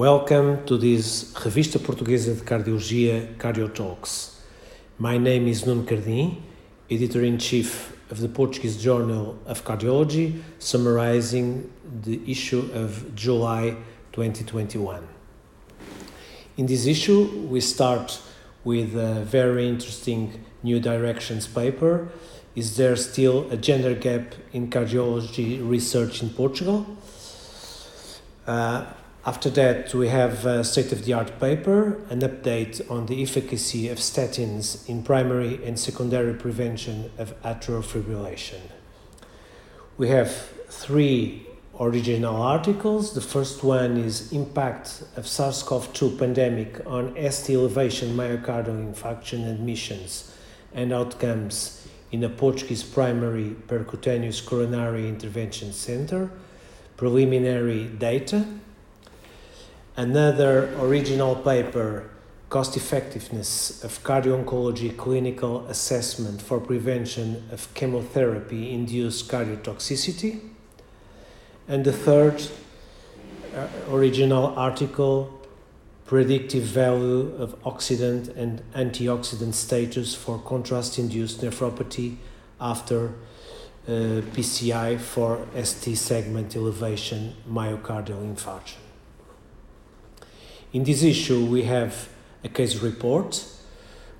Welcome to this Revista Portuguesa de Cardiologia Cardio Talks. My name is Nuno Cardim, editor in chief of the Portuguese Journal of Cardiology, summarizing the issue of July 2021. In this issue, we start with a very interesting New Directions paper. Is there still a gender gap in cardiology research in Portugal? Uh, after that, we have a state of the art paper, an update on the efficacy of statins in primary and secondary prevention of atrial fibrillation. We have three original articles. The first one is Impact of SARS CoV 2 Pandemic on ST Elevation Myocardial Infarction Admissions and Outcomes in a Portuguese Primary Percutaneous Coronary Intervention Center. Preliminary data Another original paper, Cost Effectiveness of Cardio-Oncology Clinical Assessment for Prevention of Chemotherapy Induced Cardiotoxicity. And the third uh, original article, Predictive Value of Oxidant and Antioxidant Status for Contrast-Induced Nephropathy after uh, PCI for ST segment elevation myocardial infarction. In this issue, we have a case report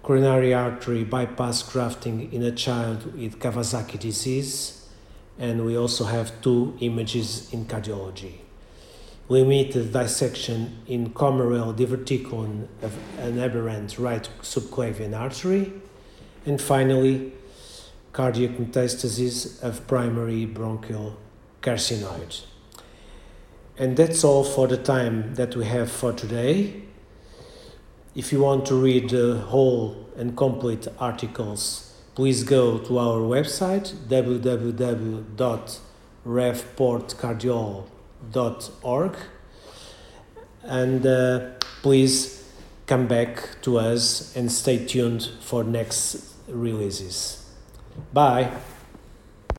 coronary artery bypass grafting in a child with Kawasaki disease, and we also have two images in cardiology. Limited dissection in Kommerell diverticulum of an aberrant right subclavian artery, and finally, cardiac metastasis of primary bronchial carcinoid. And that's all for the time that we have for today. If you want to read the whole and complete articles, please go to our website www.revportcardiol.org and uh, please come back to us and stay tuned for next releases. Bye.